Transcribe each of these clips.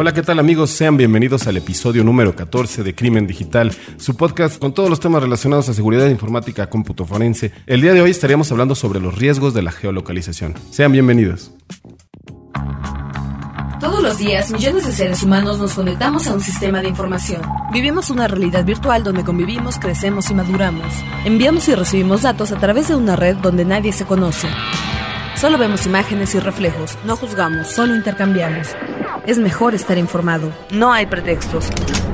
Hola, ¿qué tal amigos? Sean bienvenidos al episodio número 14 de Crimen Digital, su podcast con todos los temas relacionados a seguridad informática, cómputo forense. El día de hoy estaríamos hablando sobre los riesgos de la geolocalización. Sean bienvenidos. Todos los días, millones de seres humanos nos conectamos a un sistema de información. Vivimos una realidad virtual donde convivimos, crecemos y maduramos. Enviamos y recibimos datos a través de una red donde nadie se conoce. Solo vemos imágenes y reflejos, no juzgamos, solo intercambiamos. Es mejor estar informado, no hay pretextos.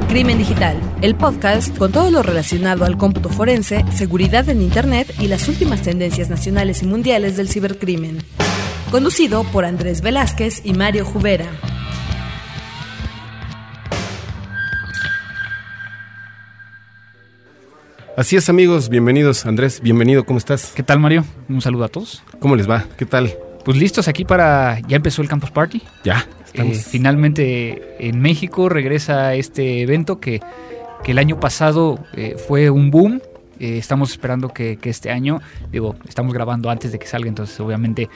Crimen Digital, el podcast con todo lo relacionado al cómputo forense, seguridad en Internet y las últimas tendencias nacionales y mundiales del cibercrimen. Conducido por Andrés Velázquez y Mario Jubera. Así es amigos, bienvenidos. Andrés, bienvenido, ¿cómo estás? ¿Qué tal Mario? Un saludo a todos. ¿Cómo les va? ¿Qué tal? Pues listos aquí para... Ya empezó el Campus Party. Ya. Eh, finalmente en México regresa este evento que, que el año pasado eh, fue un boom. Eh, estamos esperando que, este año, digo, estamos grabando antes de que salga, entonces obviamente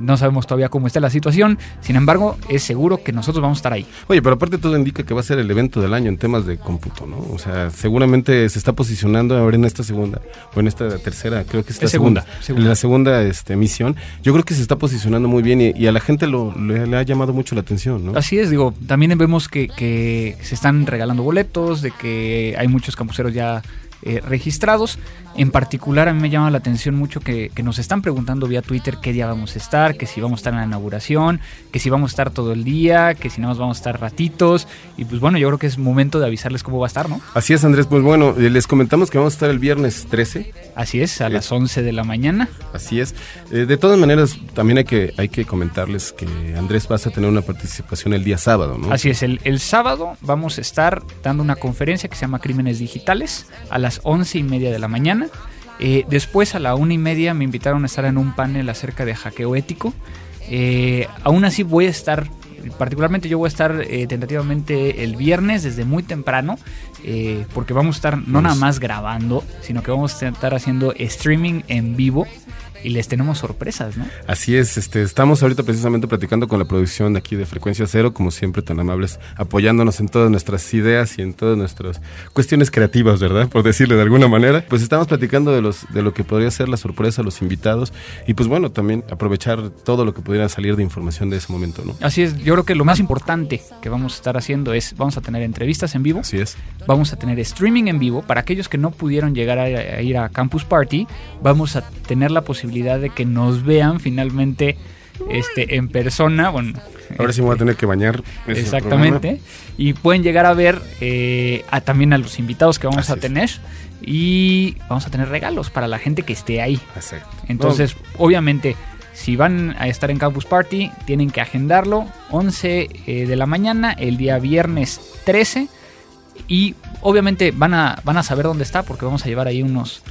no sabemos todavía cómo está la situación. Sin embargo, es seguro que nosotros vamos a estar ahí. Oye, pero aparte todo indica que va a ser el evento del año en temas de cómputo, ¿no? O sea, seguramente se está posicionando ahora en esta segunda, o en esta tercera, creo que es la segunda, En la segunda este, emisión. Yo creo que se está posicionando muy bien y, a la gente lo, le, ha llamado mucho la atención, ¿no? Así es, digo, también vemos que, que se están regalando boletos, de que hay muchos campuseros ya eh, registrados. En particular a mí me llama la atención mucho que, nos están preguntando vía Twitter qué día vamos a estar, que si vamos a estar en la inauguración, que si vamos a estar todo el día, que si nada más vamos a estar ratitos. Y pues bueno, yo creo que es momento de avisarles cómo va a estar, ¿no? Así es, Andrés. Pues bueno, eh, les comentamos que vamos a estar el viernes 13. Así es, a las 11 de la mañana. Así es. Eh, de todas maneras, también hay que, hay que comentarles que Andrés vas a tener una participación el día sábado, ¿no? Así es, el, el sábado vamos a estar dando una conferencia que se llama Crímenes Digitales a las 11 y media de la mañana. Eh, después a la una y media me invitaron a estar en un panel acerca de hackeo ético. Eh, aún así voy a estar, particularmente yo voy a estar eh, tentativamente el viernes desde muy temprano, porque vamos a estar no nada más grabando, sino que vamos a estar haciendo streaming en vivo y les tenemos sorpresas, ¿no? Así es, este, estamos ahorita precisamente platicando con la producción de aquí de Frecuencia Cero, como siempre tan amables, apoyándonos en todas nuestras ideas y en todas nuestras cuestiones creativas, ¿verdad? Por decirle de alguna manera. Pues estamos platicando de los de lo que podría ser la sorpresa a los invitados y pues bueno, también aprovechar todo lo que pudiera salir de información de ese momento, ¿no? Así es, yo creo que lo más importante que vamos a estar haciendo es vamos a tener entrevistas en vivo. Así es. Vamos a tener streaming en vivo para aquellos que no pudieron llegar a ir a Campus Party, vamos a tener la posibilidad de que nos vean finalmente este en persona. Bueno, ahora sí me voy a tener que bañar. Exactamente. Y pueden llegar a ver eh, a, también a los invitados que vamos a tener. Y vamos a tener regalos para la gente que esté ahí. Exacto. Entonces, obviamente, si van a estar en Campus Party, tienen que agendarlo 11 eh, de la mañana, el día viernes 13. Y obviamente van a, van a saber dónde está porque vamos a llevar ahí unos,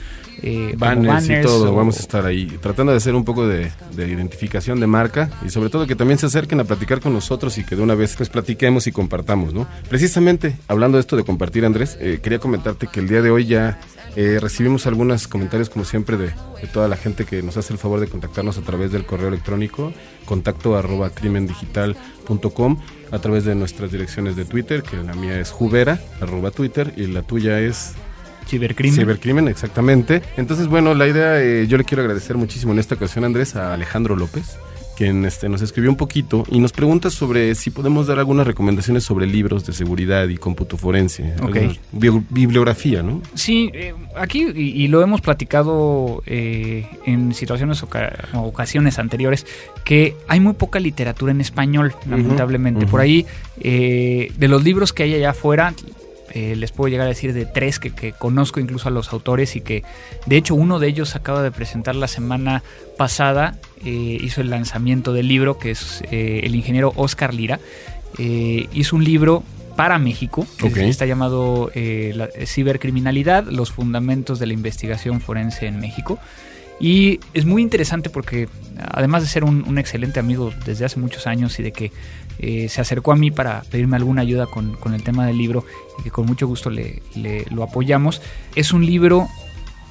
eh, banners, y todo, vamos a estar ahí tratando de hacer un poco de, identificación de marca y sobre todo que también se acerquen a platicar con nosotros y que de una vez pues platiquemos y compartamos, ¿no? Precisamente hablando de esto de compartir, Andrés, eh, quería comentarte que el día de hoy ya eh, recibimos algunos comentarios como siempre de, toda la gente que nos hace el favor de contactarnos a través del correo electrónico contacto arroba crimendigital.com a través de nuestras direcciones de Twitter, que la mía es jubera arroba Twitter y la tuya es Cibercrimen. Cibercrimen, exactamente. Entonces, bueno, la idea, eh, yo le quiero agradecer muchísimo en esta ocasión, Andrés, a Alejandro López, quien este, nos escribió un poquito y nos pregunta sobre si podemos dar algunas recomendaciones sobre libros de seguridad y cómputo forense. bibliografía, ¿no? Sí, eh, aquí, y, lo hemos platicado eh, en situaciones o ocasiones anteriores, que hay muy poca literatura en español, lamentablemente. Por ahí, de los libros que hay allá afuera, eh, les puedo llegar a decir de tres que, conozco incluso a los autores y que de hecho uno de ellos acaba de presentar la semana pasada, eh, hizo el lanzamiento del libro que es eh, el ingeniero Oscar Lira, hizo un libro para México, que está llamado la Cibercriminalidad, los fundamentos de la investigación forense en México. Y es muy interesante porque además de ser un, excelente amigo desde hace muchos años y de que eh, se acercó a mí para pedirme alguna ayuda con, con, el tema del libro y que con mucho gusto le, lo apoyamos, es un libro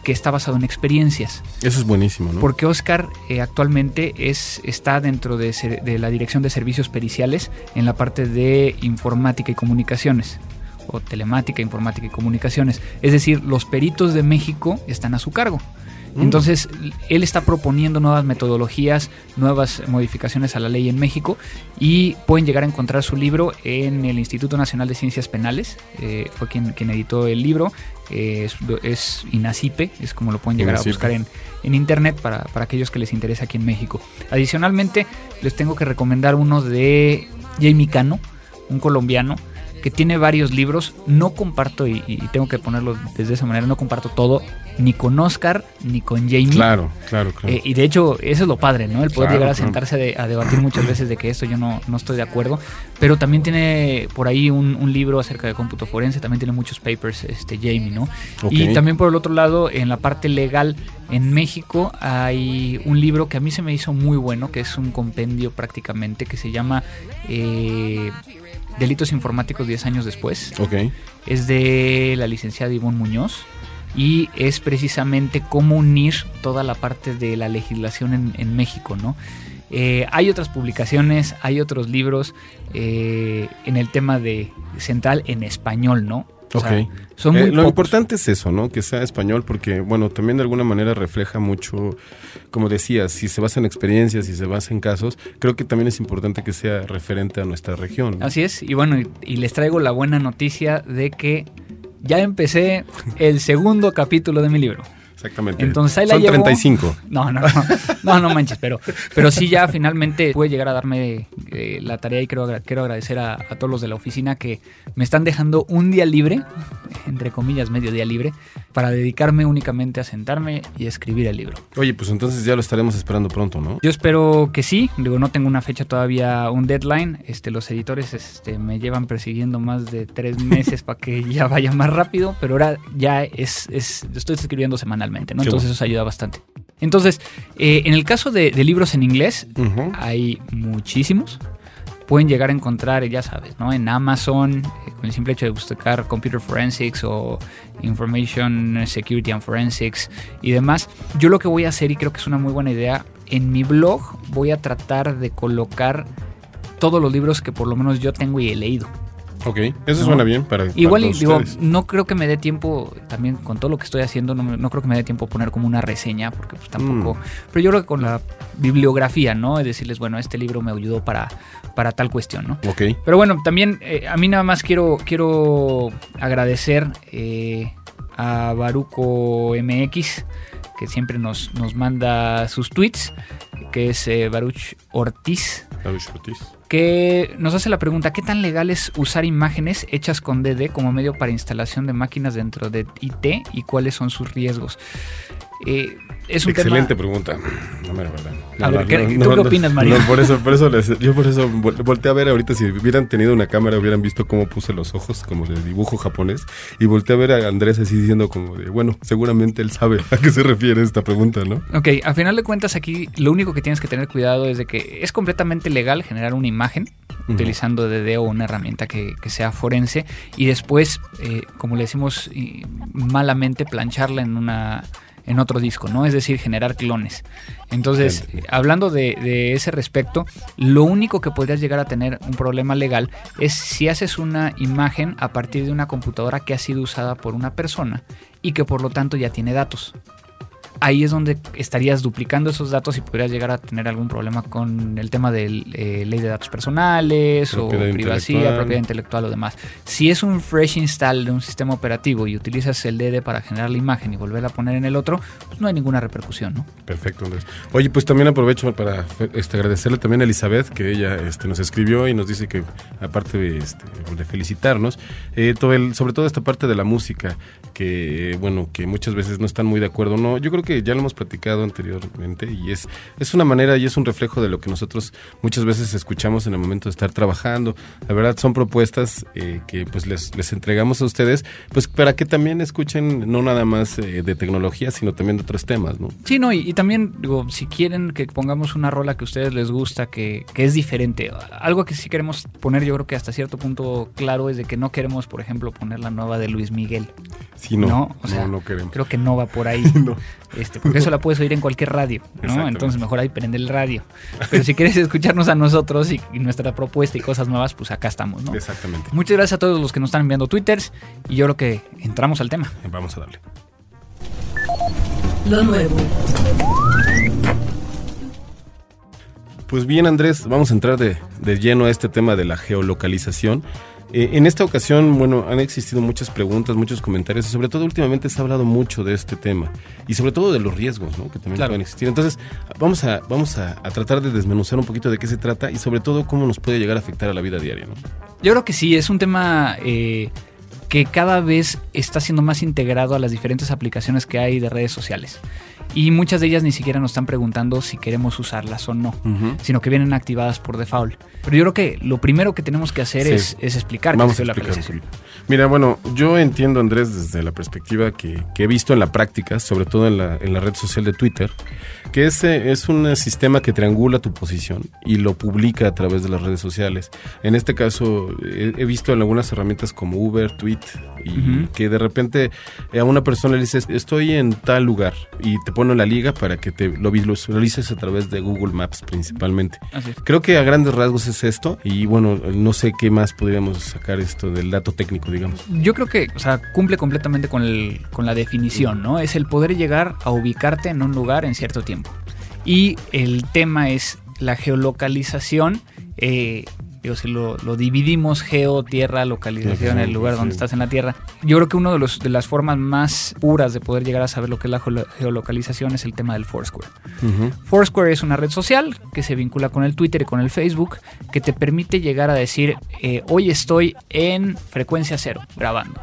que está basado en experiencias. Eso es buenísimo, ¿no? Porque Oscar eh, actualmente es, está dentro de, de la Dirección de Servicios Periciales en la parte de informática y comunicaciones o telemática, informática y comunicaciones. Es decir, los peritos de México están a su cargo. Mm. Entonces, él está proponiendo nuevas metodologías, nuevas modificaciones a la ley en México y pueden llegar a encontrar su libro en el Instituto Nacional de Ciencias Penales. Eh, fue quien, quien, editó el libro. Eh, es, INACIPE, es como lo pueden llegar a buscar en, en internet para, para aquellos que les interesa aquí en México. Adicionalmente, les tengo que recomendar uno de Jamie Cano, un colombiano que tiene varios libros. No comparto, y, tengo que ponerlo desde esa manera, no comparto todo, ni con Oscar, ni con Jamie. Claro, claro, claro. Eh, y de hecho, eso es lo padre, ¿no? El poder llegar a sentarse a debatir muchas veces de que esto yo no, no estoy de acuerdo. Pero también tiene por ahí un, libro acerca de cómputo forense, también tiene muchos papers, este Jamie, ¿no? Y también por el otro lado, en la parte legal, en México hay un libro que a mí se me hizo muy bueno, que es un compendio prácticamente, que se llama eh, Delitos Informáticos 10 años después. Ok. Es de la licenciada Ivonne Muñoz y es precisamente cómo unir toda la parte de la legislación en, México, ¿no? Eh, hay otras publicaciones, hay otros libros eh, en el tema de central en español, ¿no? Ok. Eh, lo importante es eso, ¿no? Que sea español, porque, bueno, también de alguna manera refleja mucho, como decías, si se basa en experiencias, si se basa en casos, creo que también es importante que sea referente a nuestra región. Así es, y bueno, y, les traigo la buena noticia de que ya empecé el segundo capítulo de mi libro. Exactamente. Entonces ahí la Son 35. No, no, no, no, no manches, pero, pero sí ya finalmente pude llegar a darme eh, la tarea y quiero, quiero agradecer a, todos los de la oficina que me están dejando un día libre, entre comillas, medio día libre, para dedicarme únicamente a sentarme y escribir el libro. Oye, pues entonces ya lo estaremos esperando pronto, ¿no? Yo espero que sí, digo, no tengo una fecha todavía, un deadline, este, los editores este, me llevan persiguiendo más de tres meses para que ya vaya más rápido, pero ahora ya es, es estoy escribiendo semanalmente. Entonces eso ayuda bastante. Entonces, eh, en el caso de, libros en inglés, hay muchísimos. Pueden llegar a encontrar, ya sabes, ¿no? En Amazon, eh, con el simple hecho de buscar Computer Forensics o Information Security and Forensics y demás. Yo lo que voy a hacer, y creo que es una muy buena idea, en mi blog voy a tratar de colocar todos los libros que por lo menos yo tengo y he leído. Ok, eso suena bien para. Igual, digo, no creo que me dé tiempo, también con todo lo que estoy haciendo, no, creo que me dé tiempo poner como una reseña, porque pues tampoco. Mm. Pero yo creo que con la bibliografía, ¿no? Es decirles, bueno, este libro me ayudó para, para tal cuestión, ¿no? Ok. Pero bueno, también eh, a mí nada más quiero, quiero agradecer eh, a Baruco MX, que siempre nos, nos manda sus tweets, que es eh, Baruch Ortiz. Baruch Ortiz que nos hace la pregunta, ¿qué tan legal es usar imágenes hechas con DD como medio para instalación de máquinas dentro de IT y cuáles son sus riesgos? Eh, es un Excelente pregunta. No me verdad. a ver, ¿qué, ¿tú qué opinas, María? por eso, por eso yo por eso volteé a ver ahorita, si hubieran tenido una cámara, hubieran visto cómo puse los ojos, como de dibujo japonés, y volteé a ver a Andrés así diciendo como de, bueno, seguramente él sabe a qué se refiere esta pregunta, ¿no? Ok, a final de cuentas aquí lo único que tienes que tener cuidado es de que es completamente legal generar una imagen utilizando DD o una herramienta que, sea forense y después, eh, como le decimos malamente, plancharla en una en otro disco, ¿no? Es decir, generar clones. Entonces, hablando de, ese respecto, lo único que podrías llegar a tener un problema legal es si haces una imagen a partir de una computadora que ha sido usada por una persona y que por lo tanto ya tiene datos ahí es donde estarías duplicando esos datos y podrías llegar a tener algún problema con el tema de eh, ley de datos personales o privacidad, propiedad intelectual o demás. Si es un fresh install de un sistema operativo y utilizas el DD para generar la imagen y volverla a poner en el otro, pues no hay ninguna repercusión, ¿no? Perfecto, Andrés. Oye, pues también aprovecho para este, agradecerle también a Elizabeth que ella este, nos escribió y nos dice que aparte de, este, de felicitarnos, eh, todo el, sobre todo esta parte de la música, que bueno, que muchas veces no están muy de acuerdo, no, yo creo que ya lo hemos platicado anteriormente y es, es una manera y es un reflejo de lo que nosotros muchas veces escuchamos en el momento de estar trabajando. La verdad son propuestas eh, que pues les, les entregamos a ustedes pues para que también escuchen no nada más eh, de tecnología, sino también de otros temas, ¿no? Sí, no, y, también, digo, si quieren que pongamos una rola que a ustedes les gusta, que, que es diferente, algo que sí queremos poner, yo creo que hasta cierto punto claro es de que no queremos, por ejemplo, poner la nueva de Luis Miguel. Sí, no, no, no, queremos. Creo que no va por ahí. este, porque eso la puedes oír en cualquier radio, ¿no? Entonces mejor ahí prende el radio. Pero si quieres escucharnos a nosotros y, nuestra propuesta y cosas nuevas, pues acá estamos, ¿no? Exactamente. Muchas gracias a todos los que nos están enviando twitters y yo creo que entramos al tema. Vamos a darle. Lo nuevo. Pues bien, Andrés, vamos a entrar de, de lleno a este tema de la geolocalización. Eh, en esta ocasión, bueno, han existido muchas preguntas, muchos comentarios y sobre todo últimamente se ha hablado mucho de este tema y sobre todo de los riesgos ¿no? que también pueden existir. Entonces, vamos, a, vamos a, tratar de desmenuzar un poquito de qué se trata y sobre todo cómo nos puede llegar a afectar a la vida diaria. ¿no? Yo creo que sí, es un tema eh, que cada vez está siendo más integrado a las diferentes aplicaciones que hay de redes sociales y muchas de ellas ni siquiera nos están preguntando si queremos usarlas o no, sino que vienen activadas por default. Pero yo creo que lo primero que tenemos que hacer es, explicar Vamos qué es la aplicación. Mira, bueno, yo entiendo, Andrés, desde la perspectiva que, he visto en la práctica, sobre todo en la, en la red social de Twitter, que ese es un sistema que triangula tu posición y lo publica a través de las redes sociales. En este caso, he, visto en algunas herramientas como Uber, Tweet, y que de repente a una persona le dices, estoy en tal lugar, y te pone la liga para que te lo visualices a través de Google Maps principalmente. Creo que a grandes rasgos es esto, y bueno, no sé qué más podríamos sacar esto del dato técnico, digamos. Yo creo que, o sea, cumple completamente con, el, con la definición, ¿no? Es el poder llegar a ubicarte en un lugar en cierto tiempo. Y el tema es la geolocalización. Eh, digo, si lo, dividimos, geo, tierra, localización, el lugar donde estás en la tierra. Yo creo que una de, los, de las formas más puras de poder llegar a saber lo que es la geolocalización es el tema del Foursquare. Foursquare es una red social que se vincula con el Twitter y con el Facebook, que te permite llegar a decir, eh, hoy estoy en frecuencia cero, grabando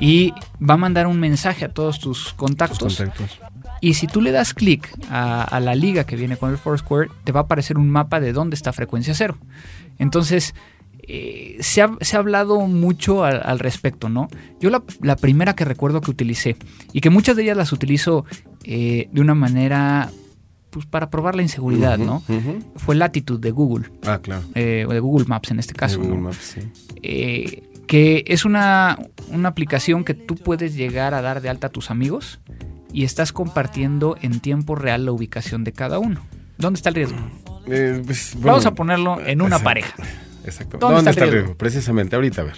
y va a mandar un mensaje a todos tus contactos. Y si tú le das clic a, la liga que viene con el Foursquare, te va a aparecer un mapa de dónde está frecuencia cero. Entonces, eh, se, ha, hablado mucho al, respecto, ¿no? Yo la, primera que recuerdo que utilicé, y que muchas de ellas las utilizo eh, de una manera pues para probar la inseguridad, ¿no? Fue Latitude de Google. Ah, claro. Eh, o de Google Maps en este caso. Google Maps, sí que es una, aplicación que tú puedes llegar a dar de alta a tus amigos y estás compartiendo en tiempo real la ubicación de cada uno. ¿Dónde está el riesgo? Eh, pues, Vamos a ponerlo en una pareja. Exacto. ¿Dónde, está, el riesgo? Precisamente, ahorita a ver.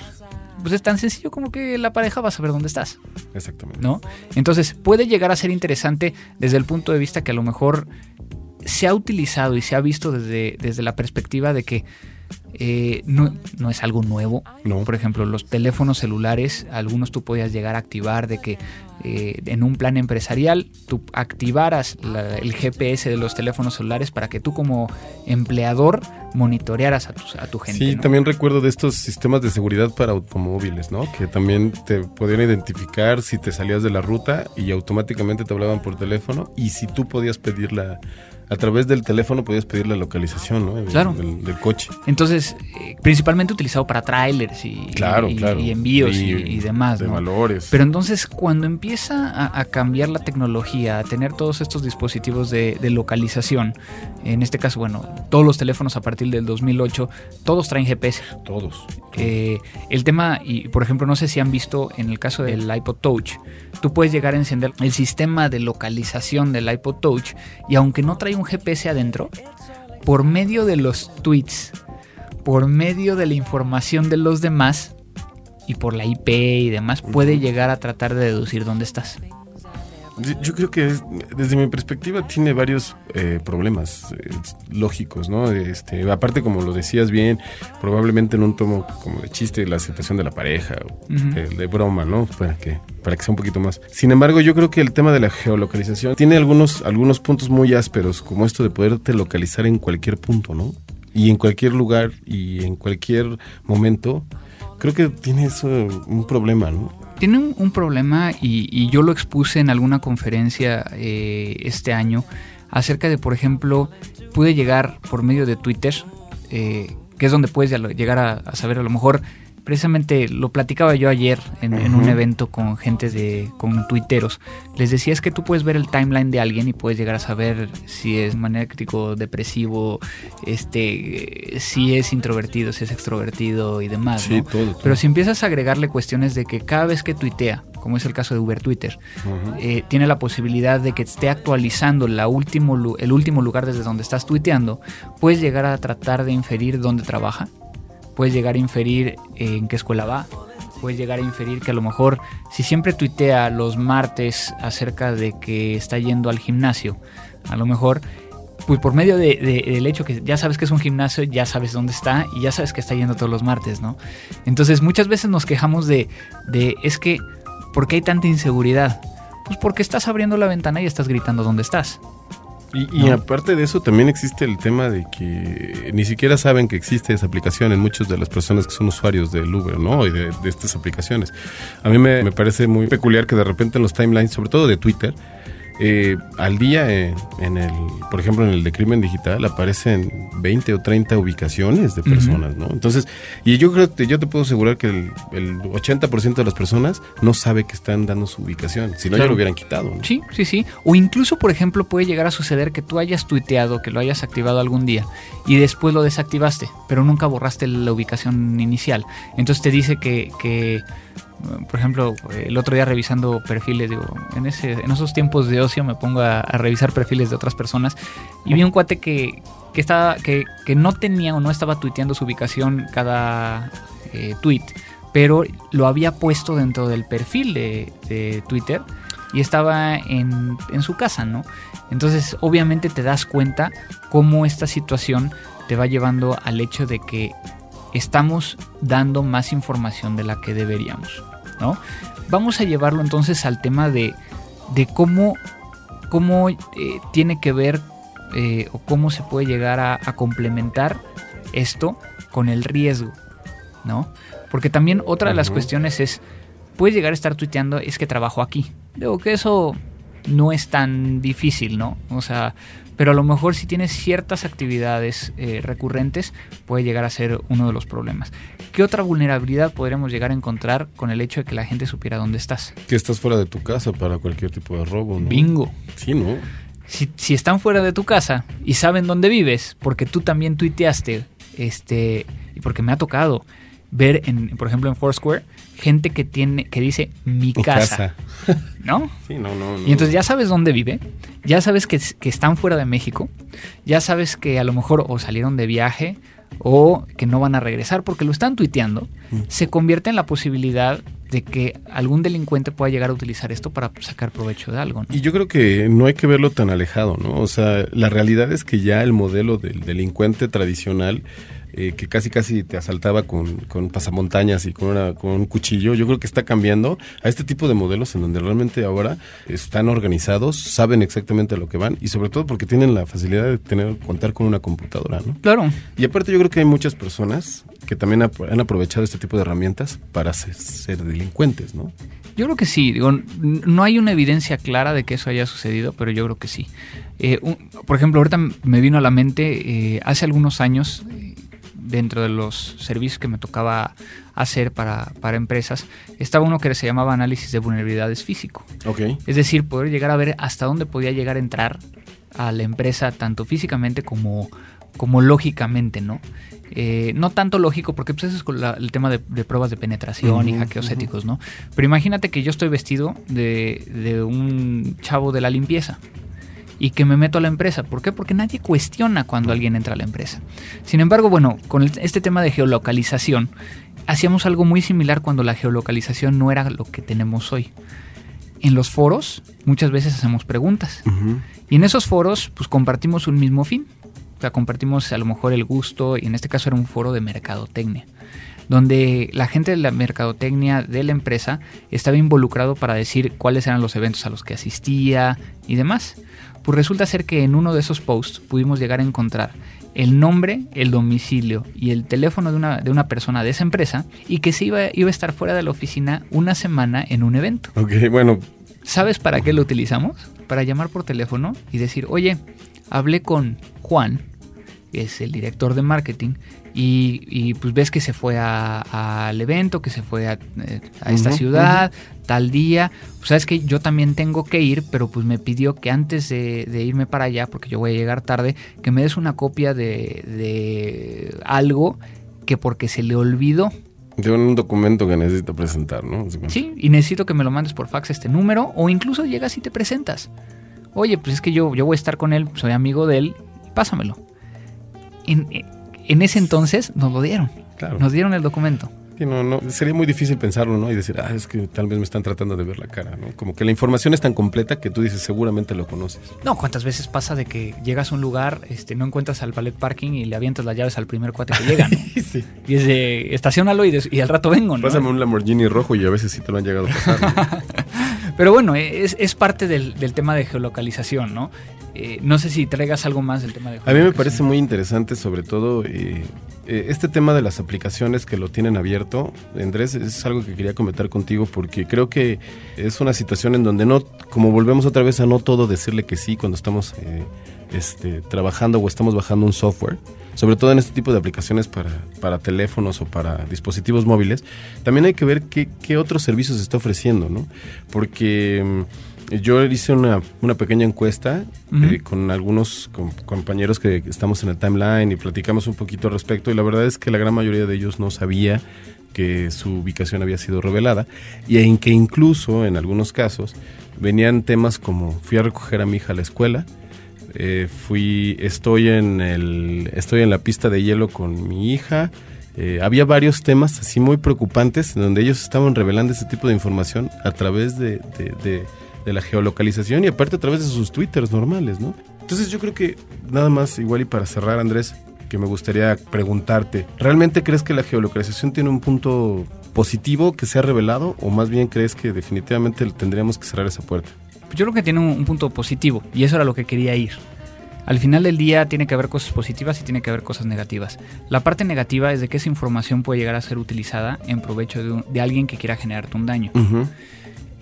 Pues es tan sencillo como que la pareja va a saber dónde estás. Exactamente. ¿No? Entonces, puede llegar a ser interesante desde el punto de vista que a lo mejor se ha utilizado y se ha visto desde, desde la perspectiva de que eh, no, no, es algo nuevo. No. Por ejemplo, los teléfonos celulares, algunos tú podías llegar a activar de que eh, en un plan empresarial tú activaras el GPS de los teléfonos celulares para que tú como empleador monitorearas a tu, a tu gente. Sí, también recuerdo de estos sistemas de seguridad para automóviles, ¿no? Que también te podían identificar si te salías de la ruta y automáticamente te hablaban por teléfono y si tú podías pedir la a través del teléfono podías pedir la localización ¿no? claro. del, coche. Entonces, eh, principalmente utilizado para trailers y, claro, y, envíos y, demás. De valores. Pero entonces, cuando empieza a, cambiar la tecnología, a tener todos estos dispositivos de, localización, en este caso, bueno, todos los teléfonos a partir del 2008, todos traen GPS. Todos. Eh, el tema, y por ejemplo, no sé si han visto en el caso del iPod Touch, tú puedes llegar a encender el sistema de localización del iPod Touch y aunque no trae un GPS adentro, por medio de los tweets, por medio de la información de los demás y por la IP y demás, puede llegar a tratar de deducir dónde estás. Yo creo que desde mi perspectiva tiene varios eh, problemas eh, lógicos, ¿no? Este, aparte, como lo decías bien, probablemente en un tomo como de chiste la aceptación de la pareja, de, broma, ¿no? Para que, para que sea un poquito más. Sin embargo, yo creo que el tema de la geolocalización tiene algunos, algunos puntos muy ásperos, como esto de poderte localizar en cualquier punto, ¿no? Y en cualquier lugar y en cualquier momento creo que tiene eso un problema, ¿no? Tiene un, problema y, yo lo expuse en alguna conferencia eh, este año acerca de, por ejemplo, pude llegar por medio de Twitter, eh, que es donde puedes llegar a, saber a lo mejor precisamente lo platicaba yo ayer en, un evento con gente de con tuiteros. Les decía es que tú puedes ver el timeline de alguien y puedes llegar a saber si es maniático, depresivo, este, si es introvertido, si es extrovertido y demás. Pero si empiezas a agregarle cuestiones de que cada vez que tuitea, como es el caso de Uber Twitter, eh, tiene la posibilidad de que esté actualizando la último, el último lugar desde donde estás tuiteando, puedes llegar a tratar de inferir dónde trabaja puedes llegar a inferir en qué escuela va, puedes llegar a inferir que a lo mejor si siempre tuitea los martes acerca de que está yendo al gimnasio, a lo mejor pues por medio de, del hecho que ya sabes que es un gimnasio, ya sabes dónde está y ya sabes que está yendo todos los martes, ¿no? Entonces muchas veces nos quejamos de, de es que, ¿por qué hay tanta inseguridad? Pues porque estás abriendo la ventana y estás gritando dónde estás. Y, aparte de eso, también existe el tema de que ni siquiera saben que existe esa aplicación en muchas de las personas que son usuarios del Uber, ¿no? Y de, estas aplicaciones. A mí me, me, parece muy peculiar que de repente en los timelines, sobre todo de Twitter, eh, al día en, el, por ejemplo, en el de crimen digital aparecen 20 o 30 ubicaciones de personas, ¿no? Entonces, y yo creo que yo te puedo asegurar que el, el 80% de las personas no sabe que están dando su ubicación, si no ya lo hubieran quitado. ¿no? Sí, sí, sí. O incluso, por ejemplo, puede llegar a suceder que tú hayas tuiteado, que lo hayas activado algún día y después lo desactivaste, pero nunca borraste la ubicación inicial. Entonces te dice que, que por ejemplo, el otro día revisando perfiles, digo, en, ese, en esos tiempos de ocio me pongo a, revisar perfiles de otras personas y vi un cuate que, que, estaba, que, no tenía o no estaba tuiteando su ubicación cada eh, tweet, pero lo había puesto dentro del perfil de, de Twitter y estaba en, en, su casa, ¿no? Entonces, obviamente te das cuenta cómo esta situación te va llevando al hecho de que estamos dando más información de la que deberíamos. ¿No? Vamos a llevarlo entonces al tema de, cómo, cómo eh, tiene que ver eh, o cómo se puede llegar a, complementar esto con el riesgo, ¿no? Porque también otra de las cuestiones es, puedes llegar a estar tuiteando, es que trabajo aquí. Digo que eso no es tan difícil, ¿no? O sea, pero a lo mejor si tienes ciertas actividades eh, recurrentes puede llegar a ser uno de los problemas. ¿Qué otra vulnerabilidad podríamos llegar a encontrar con el hecho de que la gente supiera dónde estás? Que estás fuera de tu casa para cualquier tipo de robo, ¿no? Bingo. Sí, ¿no? Si, si están fuera de tu casa y saben dónde vives, porque tú también tuiteaste, este, y porque me ha tocado, ver, en, por ejemplo, en Foursquare, gente que tiene que dice mi, casa, ¿no? Sí, no, no, Y entonces ya sabes dónde vive, ya sabes que, que, están fuera de México, ya sabes que a lo mejor o salieron de viaje o que no van a regresar porque lo están tuiteando, mm. se convierte en la posibilidad de que algún delincuente pueda llegar a utilizar esto para sacar provecho de algo. Y yo creo que no hay que verlo tan alejado, ¿no? O sea, la realidad es que ya el modelo del delincuente tradicional eh, que casi casi te asaltaba con, con pasamontañas y con, una, con un cuchillo, yo creo que está cambiando a este tipo de modelos en donde realmente ahora están organizados, saben exactamente a lo que van y sobre todo porque tienen la facilidad de tener contar con una computadora, ¿no? Claro. Y aparte yo creo que hay muchas personas que también han aprovechado este tipo de herramientas para ser, delincuentes, ¿no? Yo creo que sí, digo, no hay una evidencia clara de que eso haya sucedido, pero yo creo que sí. Eh, por ejemplo, ahorita me vino a la mente, eh, hace algunos años, dentro de los servicios que me tocaba hacer para, empresas, estaba uno que se llamaba análisis de vulnerabilidades físico. Okay. Es decir, poder llegar a ver hasta dónde podía llegar a entrar a la empresa, tanto físicamente como, como lógicamente, ¿no? Eh, no tanto lógico, porque pues eso es el tema de, pruebas de penetración y hackeos éticos, ¿no? Pero imagínate que yo estoy vestido de, de un chavo de la limpieza y que me meto a la empresa. ¿Por qué? Porque nadie cuestiona cuando alguien entra a la empresa. Sin embargo, bueno, con este tema de geolocalización, hacíamos algo muy similar cuando la geolocalización no era lo que tenemos hoy. En los foros muchas veces hacemos preguntas y en esos foros pues compartimos un mismo fin. O sea, compartimos a lo mejor el gusto y en este caso era un foro de mercadotecnia donde la gente de la mercadotecnia de la empresa estaba involucrado para decir cuáles eran los eventos a los que asistía y demás. Pues resulta ser que en uno de esos posts pudimos llegar a encontrar el nombre, el domicilio y el teléfono de una, de una persona de esa empresa y que se iba, iba a estar fuera de la oficina una semana en un evento. Ok, bueno. ¿Sabes para qué lo utilizamos? Para llamar por teléfono y decir, oye, hablé con Juan, que es el director de marketing, y, pues ves que se fue al evento, que se fue a, eh, esta ciudad, tal día. Pues sabes que yo también tengo que ir, pero pues me pidió que antes de, irme para allá, porque yo voy a llegar tarde, que me des una copia de, de algo que porque se le olvidó. De un documento que necesito presentar, ¿no? Sí, y necesito que me lo mandes por fax este número, o incluso llegas y te presentas. Oye, pues es que yo, yo voy a estar con él, soy amigo de él, pásamelo. En, en ese entonces nos lo dieron. Nos dieron el documento. no, no, sería muy difícil pensarlo, ¿no? Y decir, ah, es que tal vez me están tratando de ver la cara, ¿no? Como que la información es tan completa que tú dices, seguramente lo conoces. No, ¿cuántas veces pasa de que llegas a un lugar, este, no encuentras al ballet parking y le avientas las llaves al primer cuate que llega, sí. Y es de, estacionalo y, y al rato vengo, ¿no? Pásame un Lamborghini rojo y a veces sí te lo han llegado a pasar. Pero bueno, es, es parte del, del, tema de geolocalización, ¿no? Eh, no sé si traigas algo más del tema de... A mí me parece muy interesante, sobre todo, eh, eh, este tema de las aplicaciones que lo tienen abierto. Andrés, es algo que quería comentar contigo porque creo que es una situación en donde no, como volvemos otra vez a no todo decirle que sí cuando estamos este, trabajando o estamos bajando un software, sobre todo en este tipo de aplicaciones para, para teléfonos o para dispositivos móviles, también hay que ver qué, qué otros servicios se está ofreciendo, ¿no? Porque mm, yo hice una, una pequeña encuesta eh, con algunos compañeros que estamos en el timeline y platicamos un poquito al respecto y la verdad es que la gran mayoría de ellos no sabía que su ubicación había sido revelada y en que incluso en algunos casos venían temas como fui a recoger a mi hija a la escuela, eh, fui estoy en el estoy en la pista de hielo con mi hija, eh, había varios temas así muy preocupantes donde ellos estaban revelando ese tipo de información a través de de la geolocalización y aparte a través de sus twitters normales, ¿no? Entonces yo creo que nada más igual y para cerrar Andrés, que me gustaría preguntarte, ¿realmente crees que la geolocalización tiene un punto positivo que se ha revelado o más bien crees que definitivamente tendríamos que cerrar esa puerta? Pues yo creo que tiene un, punto positivo y eso era lo que quería ir. Al final del día tiene que haber cosas positivas y tiene que haber cosas negativas. La parte negativa es de que esa información puede llegar a ser utilizada en provecho de, alguien que quiera generarte un daño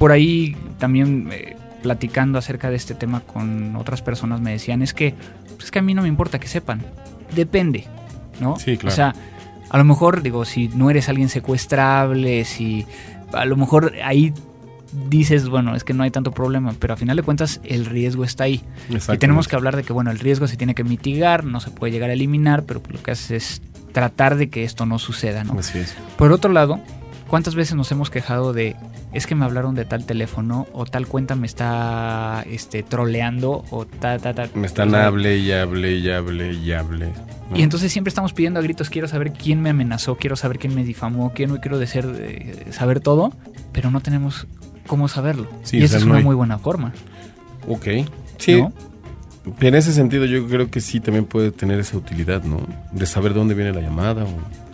por ahí también eh, platicando acerca de este tema con otras personas me decían, es que, pues es que a mí no me importa que sepan, depende, ¿no? Sí, claro. O sea, a lo mejor, digo, si no eres alguien secuestrable, si a lo mejor ahí dices, bueno, es que no hay tanto problema, pero a final de cuentas el riesgo está ahí. Y tenemos que hablar de que, bueno, el riesgo se tiene que mitigar, no se puede llegar a eliminar, pero lo que haces es tratar de que esto no suceda, ¿no? Así es. Por otro lado, ¿cuántas veces nos hemos quejado de es que me hablaron de tal teléfono o tal cuenta me está este troleando o ta ta ta. Me están hable y hable y hable y hable. Y entonces siempre estamos pidiendo a gritos, quiero saber quién me amenazó, quiero saber quién me difamó, quién quiero decir, eh, saber todo, pero no tenemos cómo saberlo. y esa es una muy buena forma. Ok. Sí. En ese sentido yo creo que sí también puede tener esa utilidad, ¿no? De saber de dónde viene la llamada o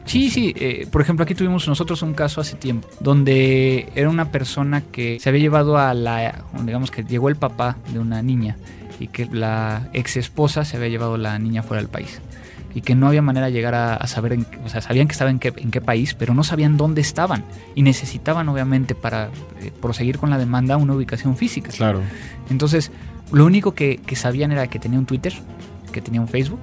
Sí, sí. Eh, por ejemplo, aquí tuvimos nosotros un caso hace tiempo donde era una persona que se había llevado a la, digamos que llegó el papá de una niña y que la ex esposa se había llevado la niña fuera del país y que no había manera de llegar a, saber, en, o sea, sabían que estaban en qué, en qué país, pero no sabían dónde estaban y necesitaban obviamente para eh, proseguir con la demanda una ubicación física. Claro. Entonces, lo único que, que sabían era que tenía un Twitter, que tenía un Facebook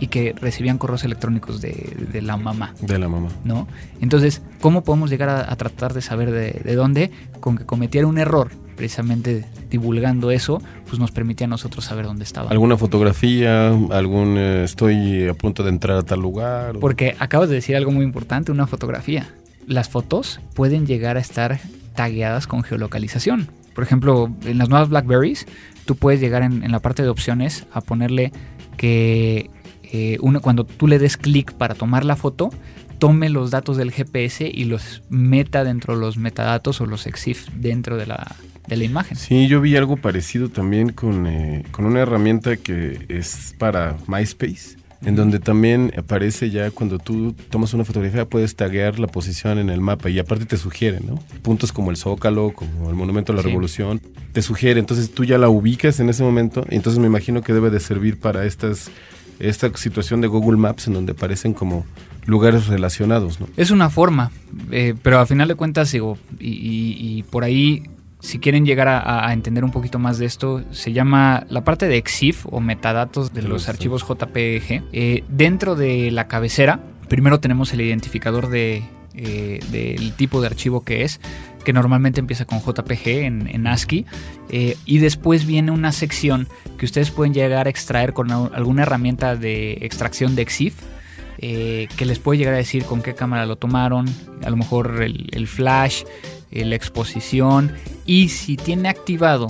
y que recibían correos electrónicos de, la mamá. De la mamá. ¿No? Entonces, ¿cómo podemos llegar a, tratar de saber de, dónde? Con que cometiera un error, precisamente divulgando eso, pues nos permitía a nosotros saber dónde estaba. ¿Alguna fotografía? ¿Algún eh, estoy a punto de entrar a tal lugar? Porque acabas de decir algo muy importante, una fotografía. Las fotos pueden llegar a estar tagueadas con geolocalización. Por ejemplo, en las nuevas Blackberries, tú puedes llegar en la parte de opciones a ponerle que eh, cuando tú le des clic para tomar la foto, tome los datos del GPS y los meta dentro de los metadatos o los EXIF dentro de la, de la imagen. Sí, yo vi algo parecido también con, eh, con una herramienta que es para MySpace en donde también aparece ya cuando tú tomas una fotografía puedes taguear la posición en el mapa y aparte te sugiere, ¿no? Puntos como el Zócalo, como el Monumento a la Revolución, te sugiere, entonces tú ya la ubicas en ese momento y entonces me imagino que debe de servir para estas esta situación de Google Maps en donde aparecen como lugares relacionados. ¿no? Es una forma, eh, pero a final de cuentas, digo, y, por ahí, si quieren llegar a, entender un poquito más de esto, se llama la parte de EXIF o metadatos de los archivos JPG. Eh, dentro de la cabecera, primero tenemos el identificador de, eh, del tipo de archivo que es, que normalmente empieza con JPG en, ASCII, y después viene una sección que ustedes pueden llegar a extraer con alguna herramienta de extracción de EXIF eh, que les puede llegar a decir con qué cámara lo tomaron, a lo mejor el, flash, eh, la exposición y si tiene activado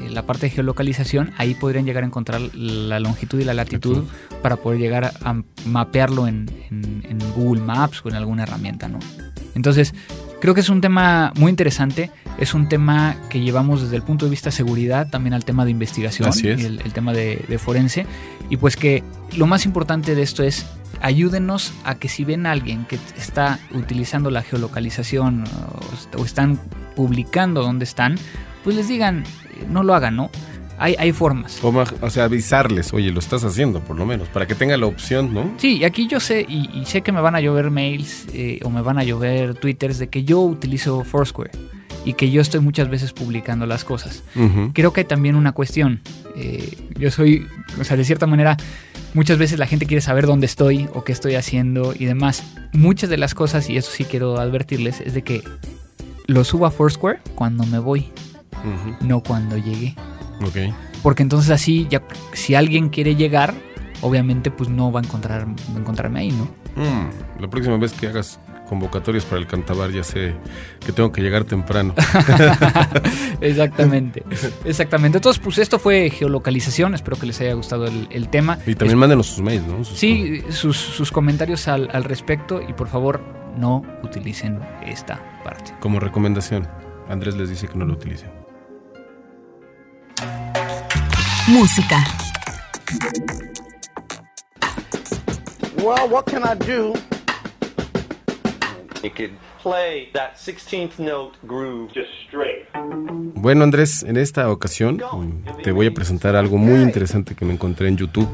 eh, la parte de geolocalización, ahí podrían llegar a encontrar la longitud y la latitud para poder llegar a, mapearlo en, Google Maps o en alguna herramienta, ¿no? Entonces, creo que es un tema muy interesante, es un tema que llevamos desde el punto de vista de seguridad, también al tema de investigación, el, el, tema de, de forense, y pues que lo más importante de esto es ayúdenos a que si ven a alguien que está utilizando la geolocalización o, están publicando dónde están, pues les digan, no lo hagan, ¿no? Hay, hay formas. O, sea, avisarles, oye, lo estás haciendo, por lo menos, para que tenga la opción, ¿no? Sí, y aquí yo sé, y, sé que me van a llover mails eh, o me van a llover twitters de que yo utilizo Foursquare y que yo estoy muchas veces publicando las cosas. Creo que hay también una cuestión. Eh, yo soy, o sea, de cierta manera, muchas veces la gente quiere saber dónde estoy o qué estoy haciendo y demás. Muchas de las cosas, y eso sí quiero advertirles, es de que lo subo a Foursquare cuando me voy, no cuando llegué. Porque entonces así, ya, si alguien quiere llegar, obviamente pues no va a, encontrar, encontrarme ahí, ¿no? Mm, la próxima vez que hagas convocatorias para el cantabar, ya sé que tengo que llegar temprano. exactamente, exactamente. Entonces, pues esto fue geolocalización, espero que les haya gustado el, tema. Y también mándenos sus mails, ¿no? sí, sus, comentarios al, al respecto y por favor no utilicen esta parte. Como recomendación, Andrés les dice que no lo utilicen. Música. Well, what can I do? Bueno, Andrés, en esta ocasión mm, te voy a presentar algo muy interesante que me encontré en YouTube.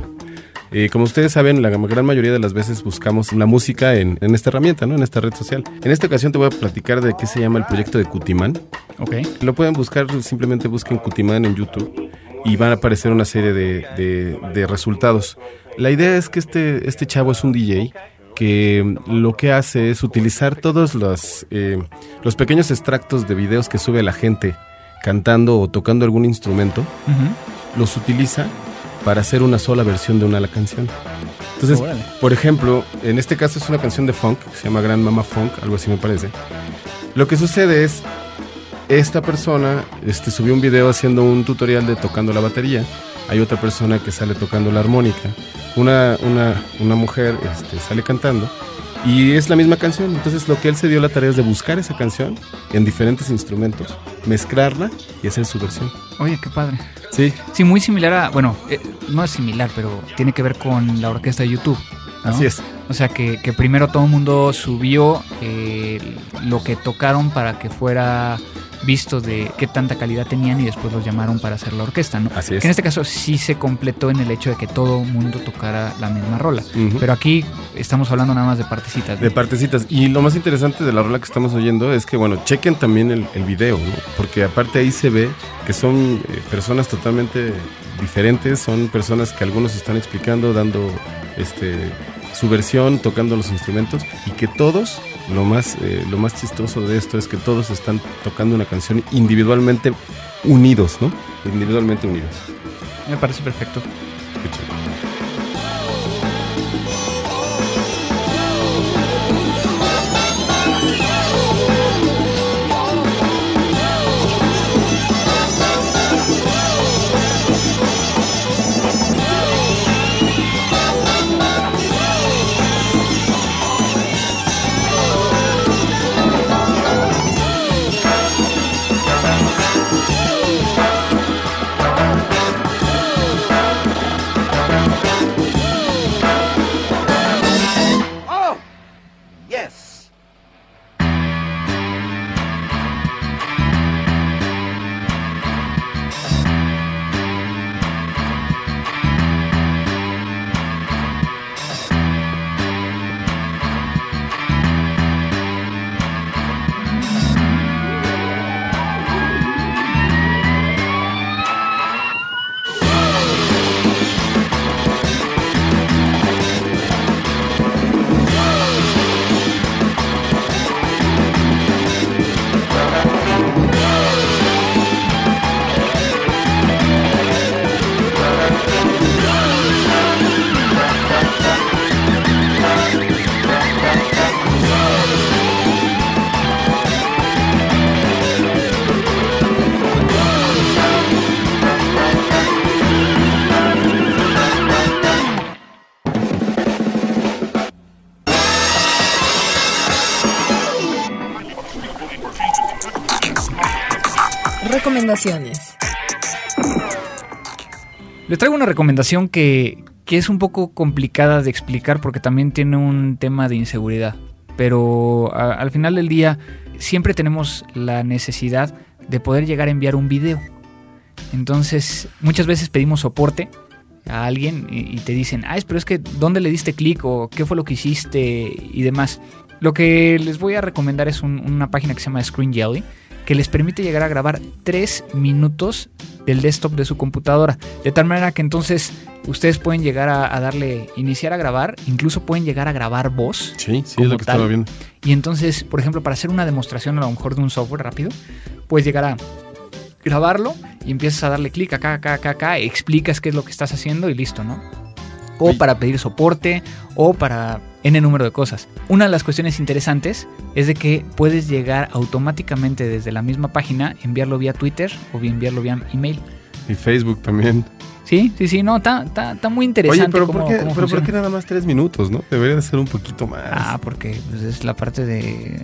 Eh, como ustedes saben, la gran mayoría de las veces buscamos la música en, esta herramienta, ¿no? en esta red social. En esta ocasión te voy a platicar de qué se llama el proyecto de Cutiman. Okay. Lo pueden buscar, simplemente busquen Cutiman en YouTube y van a aparecer una serie de, de resultados. La idea es que este, este chavo es un DJ que lo que hace es utilizar todos los, eh, los pequeños extractos de videos que sube la gente cantando o tocando algún instrumento, los utiliza para hacer una sola versión de una canción. Entonces, por ejemplo, en este caso es una canción de funk, se llama Gran Mama Funk, algo así me parece. Lo que sucede es, esta persona este, subió un video haciendo un tutorial de tocando la batería, hay otra persona que sale tocando la armónica, una, una, una mujer este, sale cantando y es la misma canción. Entonces lo que él se dio la tarea es de buscar esa canción en diferentes instrumentos, mezclarla y hacer su versión. Oye, qué padre. Sí. Sí, muy similar a, bueno, eh, no es similar, pero tiene que ver con la orquesta de YouTube. Así es. O sea que, que primero todo el mundo subió eh, lo que tocaron para que fuera visto de qué tanta calidad tenían y después los llamaron para hacer la orquesta, ¿no? Así es. Que en este caso sí se completó en el hecho de que todo mundo tocara la misma rola. Pero aquí estamos hablando nada más de partecitas. De partecitas. Y lo más interesante de la rola que estamos oyendo es que, bueno, chequen también el, el video, ¿no? Porque aparte ahí se ve que son eh, personas totalmente diferentes, son personas que algunos están explicando, dando este su versión, tocando los instrumentos y que todos lo más, eh, lo más chistoso de esto es que todos están tocando una canción individualmente unidos, ¿no? Individualmente unidos. Me parece perfecto. Recomendaciones. Les traigo una recomendación que, es un poco complicada de explicar porque también tiene un tema de inseguridad. Pero al final del día siempre tenemos la necesidad de poder llegar a enviar un video. Entonces muchas veces pedimos soporte a alguien y, te dicen, ah, pero es que ¿dónde le diste clic o qué fue lo que hiciste y demás? Lo que les voy a recomendar es una página que se llama Screen Jelly que les permite llegar a grabar 3 minutos del desktop de su computadora. De tal manera que entonces ustedes pueden llegar a, darle iniciar a grabar, incluso pueden llegar a grabar voz. Sí, sí, es lo que estaba viendo. Y entonces, por ejemplo, para hacer una demostración a lo mejor de un software rápido, puedes llegar a grabarlo y empiezas a darle clic acá, acá, acá, acá, explicas qué es lo que estás haciendo y listo, ¿no? O para pedir soporte, o para N número de cosas. Una de las cuestiones interesantes es de que puedes llegar automáticamente desde la misma página, enviarlo vía Twitter o enviarlo vía email. Y Facebook también. Sí, sí, sí, no, está muy interesante. Oye, pero, ¿por qué, pero ¿por qué nada más tres minutos, no? Debería de ser un poquito más. Ah, porque pues, es la parte de...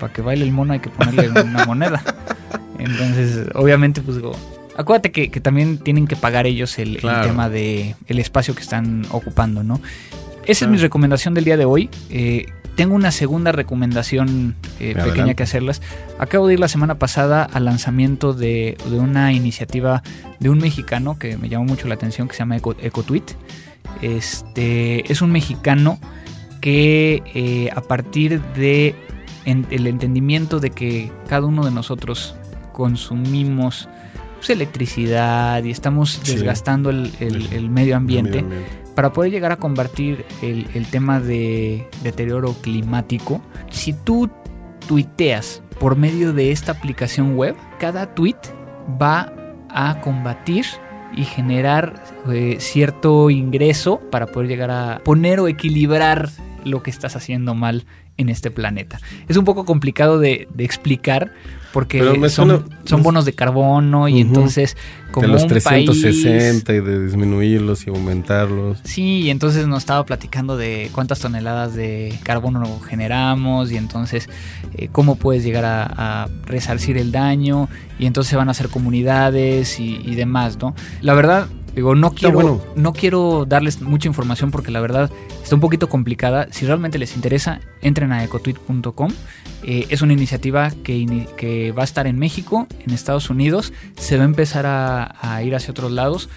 Para que baile el mono hay que ponerle una moneda. Entonces, obviamente, pues digo, acuérdate que, también tienen que pagar ellos el, tema de el espacio que están ocupando, ¿no? Esa es mi recomendación del día de hoy. Eh, tengo una segunda recomendación eh, pequeña que hacerles. Acabo de ir la semana pasada al lanzamiento de, una iniciativa de un mexicano que me llamó mucho la atención, que se llama EcoTweet. Este, es un mexicano que eh, a partir de el entendimiento de que cada uno de nosotros consumimos pues, electricidad y estamos desgastando el, medio ambiente, para poder llegar a convertir el, tema de deterioro climático, si tú tuiteas por medio de esta aplicación web, cada tweet va a combatir y generar eh, cierto ingreso para poder llegar a poner o equilibrar lo que estás haciendo mal en este planeta. Es un poco complicado de, explicar porque son, son, bonos de carbono y entonces como de los 360 y de disminuirlos y aumentarlos. Sí, y entonces nos estaba platicando de cuántas toneladas de carbono generamos y entonces eh, cómo puedes llegar a, resarcir el daño y entonces van a hacer comunidades y, y demás, ¿no? La verdad Digo, no quiero, no quiero darles mucha información porque la verdad está un poquito complicada. Si realmente les interesa, entren a ecotweet.com. Eh, es una iniciativa que, que, va a estar en México, en Estados Unidos, se va a empezar a, a ir hacia otros lados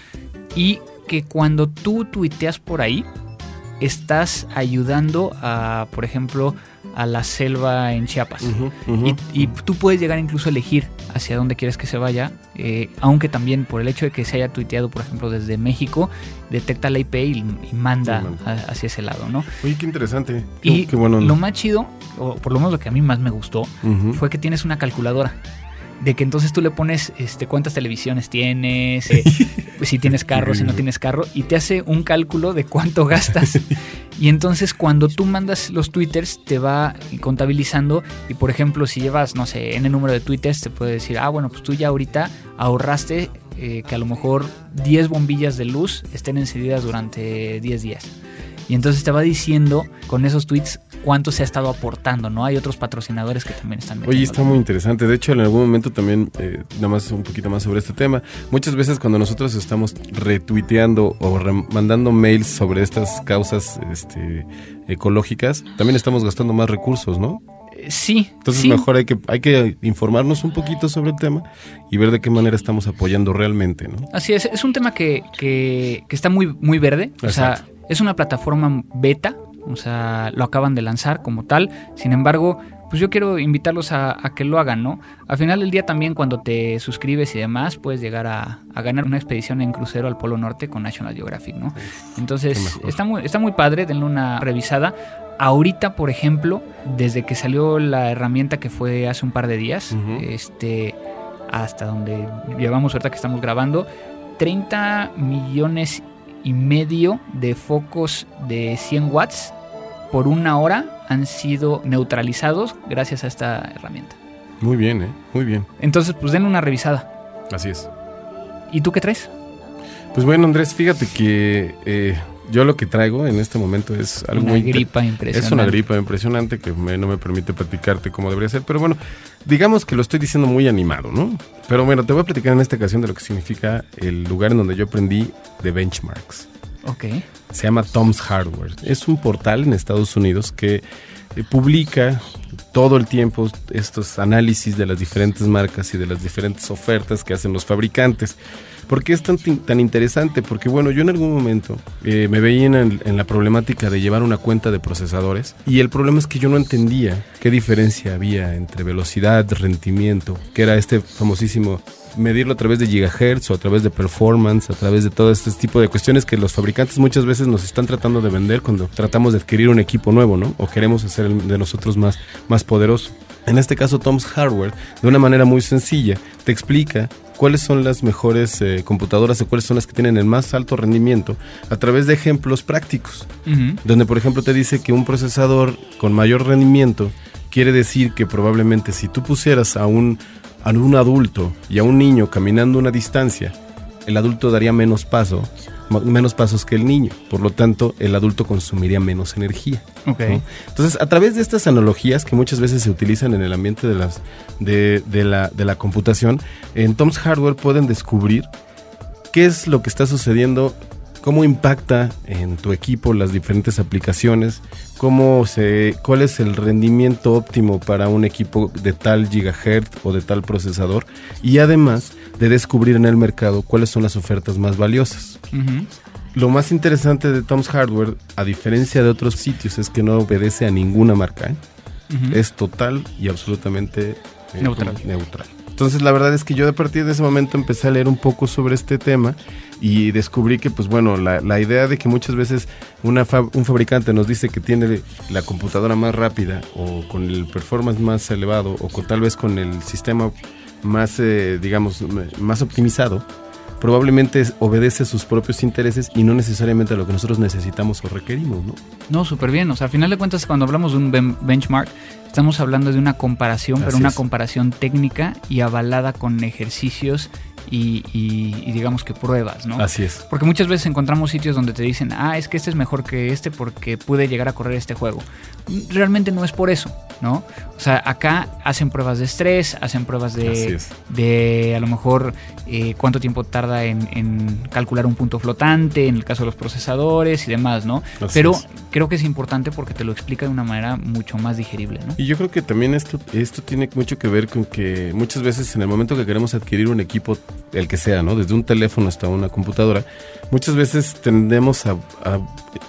y que cuando tú tuiteas por ahí, estás ayudando a, por ejemplo, a la selva en Chiapas. Y, tú puedes llegar incluso a elegir hacia dónde quieres que se vaya, eh, aunque también por el hecho de que se haya tuiteado, por ejemplo, desde México, detecta la IP y, manda, hacia ese lado, ¿no? Oye, qué interesante. y lo más chido, o por lo menos lo que a mí más me gustó, fue que tienes una calculadora de que entonces tú le pones este, cuántas televisiones tienes, eh, si tienes carro, si no tienes carro, y te hace un cálculo de cuánto gastas. Y entonces cuando tú mandas los twitters te va contabilizando y por ejemplo si llevas, no sé, en el número de twitters te puede decir, ah, bueno, pues tú ya ahorita ahorraste eh, que a lo mejor 10 bombillas de luz estén encendidas durante 10 días. Y entonces te va diciendo con esos tweets cuánto se ha estado aportando, ¿no? Hay otros patrocinadores que también están Oye, está muy interesante. De hecho, en algún momento también, eh, nada más un poquito más sobre este tema. Muchas veces cuando nosotros estamos retuiteando o mandando mails sobre estas causas este, ecológicas, también estamos gastando más recursos, ¿no? Eh, sí. Entonces mejor hay que, hay que informarnos un poquito sobre el tema y ver de qué manera estamos apoyando realmente, ¿no? Así es, es un tema que, que, que está muy, muy verde. O sea, es una plataforma beta, o sea, lo acaban de lanzar como tal. Sin embargo, pues yo quiero invitarlos a, que lo hagan, ¿no? Al final del día también cuando te suscribes y demás, puedes llegar a, ganar una expedición en crucero al Polo Norte con National Geographic, ¿no? Entonces, está muy, está muy padre, denle una revisada. Ahorita, por ejemplo, desde que salió la herramienta que fue hace un par de días, este, hasta donde llevamos ahorita que estamos grabando, 30 millones y medio de focos de 100 watts por una hora han sido neutralizados gracias a esta herramienta. Muy bien, ¿eh? Muy bien. Entonces, pues den una revisada. Así es. ¿Y tú qué traes? Pues bueno, Andrés, fíjate que eh, yo lo que traigo en este momento es algo una muy... gripa impresionante. Es una gripa impresionante que no me permite platicarte como debería ser, pero bueno, digamos que lo estoy diciendo muy animado, ¿no? Pero bueno, te voy a platicar en esta ocasión de lo que significa el lugar en donde yo aprendí de benchmarks. Ok. Se llama Tom's Hardware. Es un portal en Estados Unidos que eh, publica todo el tiempo estos análisis de las diferentes marcas y de las diferentes ofertas que hacen los fabricantes. ¿Por qué es tan, tan interesante? Porque bueno, yo en algún momento eh, me veía en, en, la problemática de llevar una cuenta de procesadores y el problema es que yo no entendía qué diferencia había entre velocidad, rendimiento, que era este famosísimo medirlo a través de gigahertz o a través de performance, a través de todo este tipo de cuestiones que los fabricantes muchas veces nos están tratando de vender cuando tratamos de adquirir un equipo nuevo, ¿no? O queremos hacer de nosotros más, más poderoso. En este caso, Tom's Hardware, de una manera muy sencilla, te explica cuáles son las mejores eh, computadoras o cuáles son las que tienen el más alto rendimiento a través de ejemplos prácticos. Donde, por ejemplo, te dice que un procesador con mayor rendimiento quiere decir que probablemente si tú pusieras a un a un adulto y a un niño caminando una distancia, el adulto daría menos paso, menos pasos que el niño. Por lo tanto, el adulto consumiría menos energía. Entonces, a través de estas analogías que muchas veces se utilizan en el ambiente de, las, de, la, de la computación, en Tom's Hardware pueden descubrir qué es lo que está sucediendo cómo impacta en tu equipo las diferentes aplicaciones, cómo se, cuál es el rendimiento óptimo para un equipo de tal gigahertz o de tal procesador y además de descubrir en el mercado cuáles son las ofertas más valiosas. Lo más interesante de Tom's Hardware, a diferencia de otros sitios, es que no obedece a ninguna marca. ¿eh? Es total y absolutamente eh, neutral. neutral. Entonces la verdad es que yo a partir de ese momento empecé a leer un poco sobre este tema y descubrí que pues bueno, la, la idea de que muchas veces una un fabricante nos dice que tiene la computadora más rápida o con el performance más elevado o con, tal vez con el sistema más, eh, digamos, más optimizado, probablemente obedece a sus propios intereses y no necesariamente a lo que nosotros necesitamos o requerimos, ¿no? No, súper bien. O sea, al final de cuentas, cuando hablamos de un benchmark, estamos hablando de una comparación, pero una comparación técnica y avalada con ejercicios y, digamos que pruebas, ¿no? Así es. Porque muchas veces encontramos sitios donde te dicen, ah, es que este es mejor que este porque pude llegar a correr este juego. Realmente no es por eso, ¿no? O sea, acá hacen pruebas de estrés, hacen pruebas de, de a lo mejor eh, cuánto tiempo tarda en, calcular un punto flotante, en el caso de los procesadores y demás, ¿no? Pero creo que es importante porque te lo explica de una manera mucho más digerible, ¿no? Y yo creo que también esto, esto tiene mucho que ver con que muchas veces en el momento que queremos adquirir un equipo el que sea, ¿no? Desde un teléfono hasta una computadora, muchas veces tendemos a,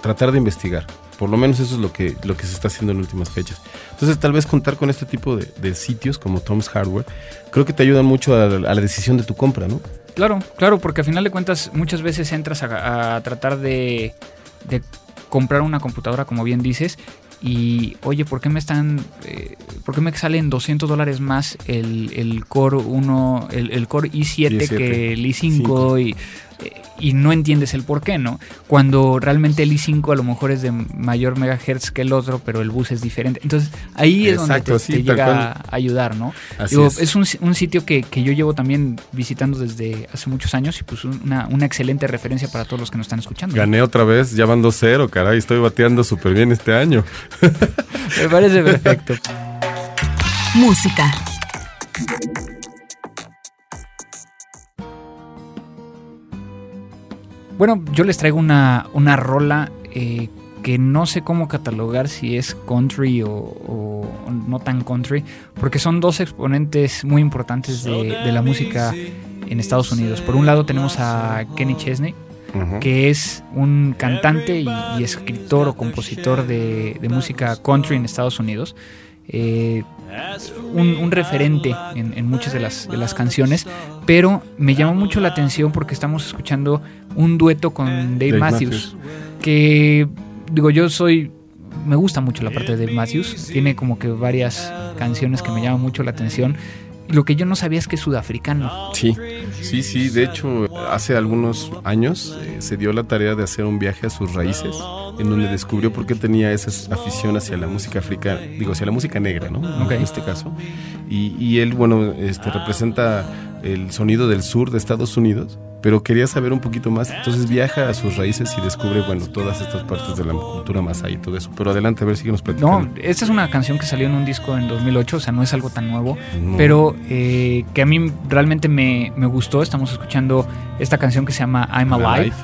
tratar de investigar. Por lo menos eso es lo que, lo que se está haciendo en últimas fechas. Entonces, tal vez contar con este tipo de, sitios como Tom's Hardware, creo que te ayudan mucho a, la decisión de tu compra, ¿no? Claro, claro, porque al final de cuentas muchas veces entras a, tratar de, de comprar una computadora, como bien dices, y oye, ¿por qué me están, eh, por qué me salen 200 dólares más el, el Core 1, el, el Core i7, que el i5 y y no entiendes el por qué, ¿no? Cuando realmente el i5 a lo mejor es de mayor megahertz que el otro, pero el bus es diferente. Entonces ahí es donde te, llega a ayudar, ¿no? es, un, sitio que, yo llevo también visitando desde hace muchos años y pues una, una excelente referencia para todos los que nos están escuchando. Gané otra vez, ya van 2-0, caray, estoy bateando súper bien este año. Me parece perfecto. Música. Bueno, yo les traigo una, una rola eh, que no sé cómo catalogar si es country o, no tan country, porque son dos exponentes muy importantes de, la música en Estados Unidos. Por un lado tenemos a Kenny Chesney, que es un cantante y, escritor o compositor de, música country en Estados Unidos. Eh, un, referente en, muchas de las, de las canciones, pero me llamó mucho la atención porque estamos escuchando un dueto con Dave, Matthews, que digo, yo soy, me gusta mucho la parte de Dave Matthews, tiene como que varias canciones que me llaman mucho la atención. Lo que yo no sabía es que es sudafricano. Sí, sí, sí. De hecho, hace algunos años eh, se dio la tarea de hacer un viaje a sus raíces en donde descubrió por qué tenía esa afición hacia la música africana, digo, hacia la música negra, ¿no? En este caso. Y, él, bueno, este, representa el sonido del sur de Estados Unidos pero quería saber un poquito más. Entonces viaja a sus raíces y descubre, bueno, todas estas partes de la cultura masái y todo eso. Pero adelante, a ver si nos platicando. No, esta es una canción que salió en un disco en 2008, o sea, no es algo tan nuevo, pero eh, que a mí realmente me, me, gustó. Estamos escuchando esta canción que se llama I'm Alive.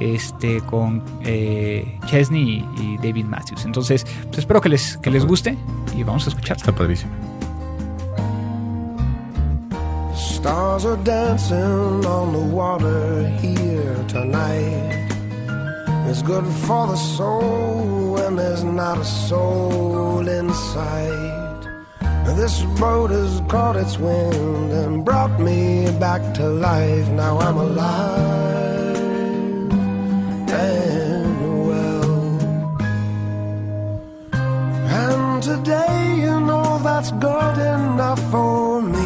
Este, con eh, Chesney y, David Matthews. Entonces, pues espero que les, que les guste y vamos a escuchar. Está padrísimo. Stars are dancing on the water here tonight. It's good for the soul when there's not a soul in sight. This boat has caught its wind and brought me back to life. Now I'm alive and well. And today, you know, that's good enough for me.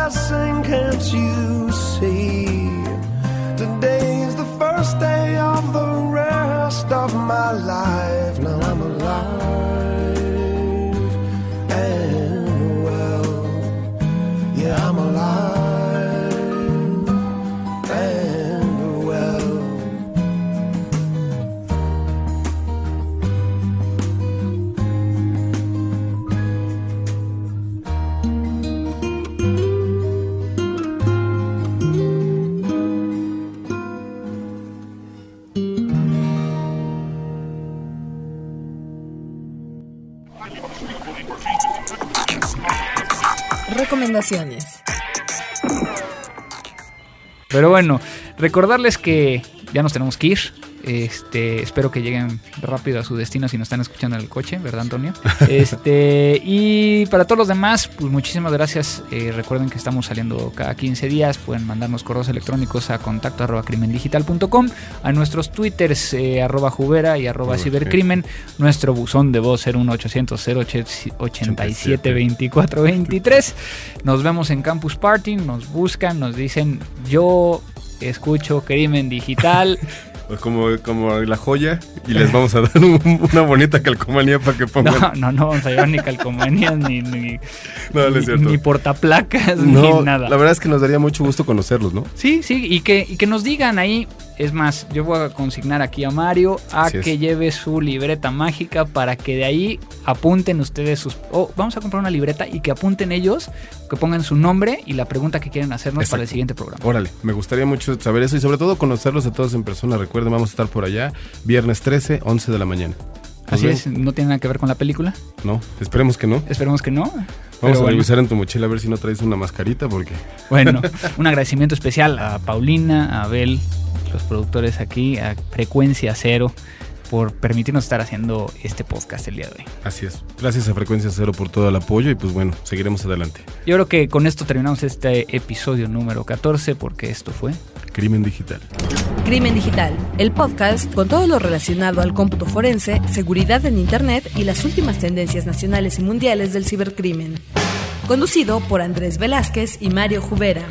Blessing, can't you Pero bueno, recordarles que ya nos tenemos que ir. Este, espero que lleguen rápido a su destino si nos están escuchando en el coche, ¿verdad, Antonio? Este, y para todos los demás, pues muchísimas gracias. Eh, recuerden que estamos saliendo cada 15 días. Pueden mandarnos correos electrónicos a contacto arroba crimendigital.com, a nuestros twitters eh, arroba jubera y arroba cibercrimen, nuestro buzón de voz 01800 087 2423. Nos vemos en Campus Party, nos buscan, nos dicen yo escucho Crimen Digital. como, como la joya y les vamos a dar una bonita calcomanía para que pongan. No, no, no vamos a llevar ni calcomanías ni, ni, ni, portaplacas ni nada. La verdad es que nos daría mucho gusto conocerlos, ¿no? Sí, sí, y que, y que nos digan ahí es más, yo voy a consignar aquí a Mario a que lleve su libreta mágica para que de ahí apunten ustedes sus... Oh, vamos a comprar una libreta y que apunten ellos, que pongan su nombre y la pregunta que quieren hacernos para el siguiente programa. Órale, me gustaría mucho saber eso y sobre todo conocerlos a todos en persona. Recuerden, vamos a estar por allá viernes 13, 11 de la mañana. Así es, ¿no tiene nada que ver con la película? No, esperemos que no. Esperemos que no. Vamos a revisar en tu mochila a ver si no traes una mascarita porque... Bueno, un agradecimiento especial a Paulina, a Abel, los productores aquí, a Frecuencia Cero, por permitirnos estar haciendo este podcast el día de hoy. Así es. Gracias a Frecuencia Cero por todo el apoyo y pues bueno, seguiremos adelante. Yo creo que con esto terminamos este episodio número 14 porque esto fue Crimen Digital. Crimen Digital, el podcast con todo lo relacionado al cómputo forense, seguridad en Internet y las últimas tendencias nacionales y mundiales del cibercrimen. Conducido por Andrés Velázquez y Mario Jubera.